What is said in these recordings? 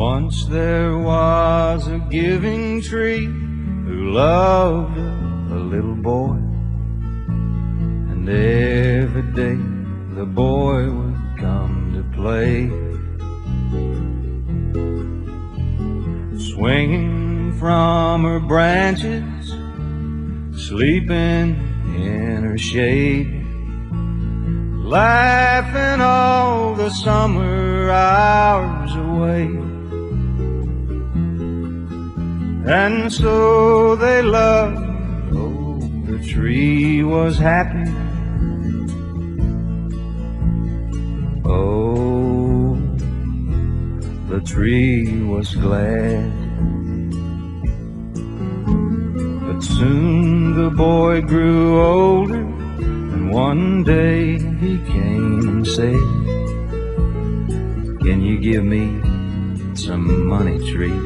Once there was a giving tree who loved a, little boy. And every day the boy would come to play. Swinging from her branches, sleeping in her shade laughing all the summer hours away. And so they loved, oh, the tree was happy. Oh, the tree was glad. But soon the boy grew older and one day he came and said, Can you give me some money, tree,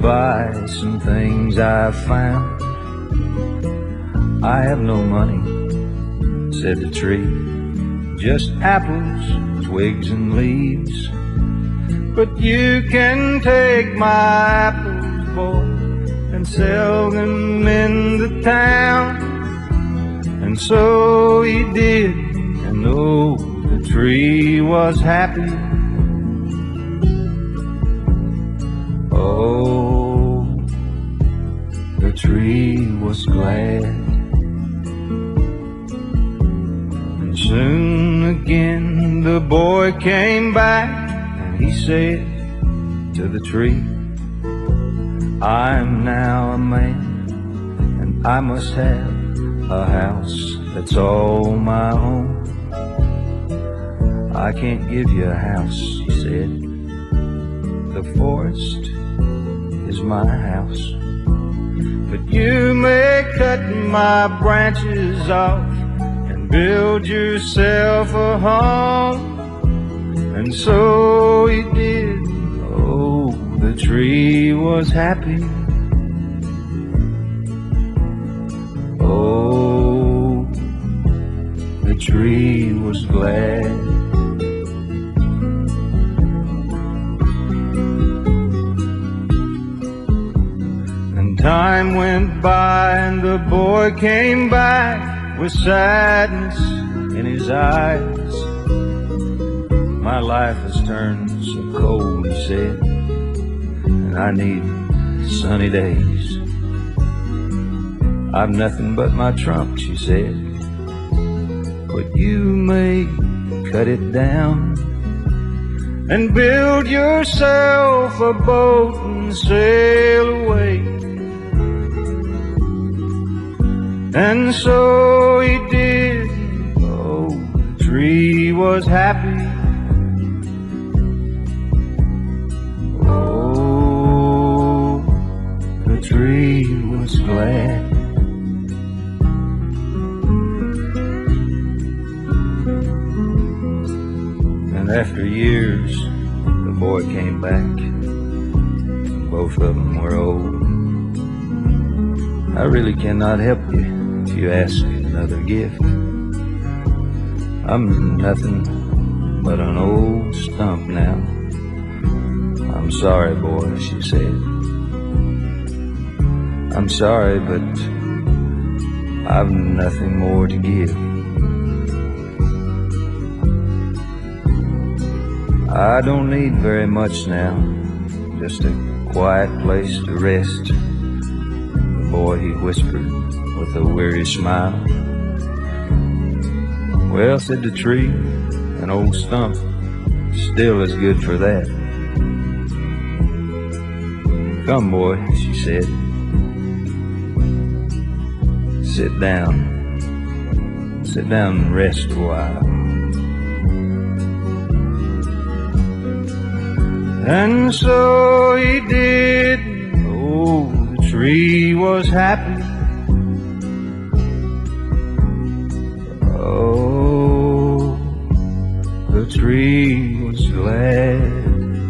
buy some things I've found? I have no money, said the tree, just apples, twigs, and leaves. But you can take my apples, boy, and sell them in the town. And so he did, and oh, the tree was happy. Again the boy came back, and he said to the tree, I'm now a man, and I must have a house that's all my own. I can't give you a house, he said. The forest is my house. But you may cut my branches off build yourself a home. And so he did. Oh, the tree was happy. Oh, the tree was glad. And time went by and the boy came back with sadness in his eyes. My life has turned so cold, he said, and I need sunny days. I've nothing but my trunk, she said but you may cut it down and build yourself a boat and sail away. And so was happy. Oh, the tree was glad. And after years, the boy came back. Both of them were old. I really cannot help you if you ask another gift. I'm nothing but an old stump now. I'm sorry, boy, she said. I'm sorry, but I've nothing more to give. I don't need very much now, just a quiet place to rest. The boy, he whispered with a weary smile. Well, said the tree, an old stump still is good for that. Come, boy, she said. Sit down. Sit down and rest a while. And so he did. Oh, the tree was happy. Oh, trees left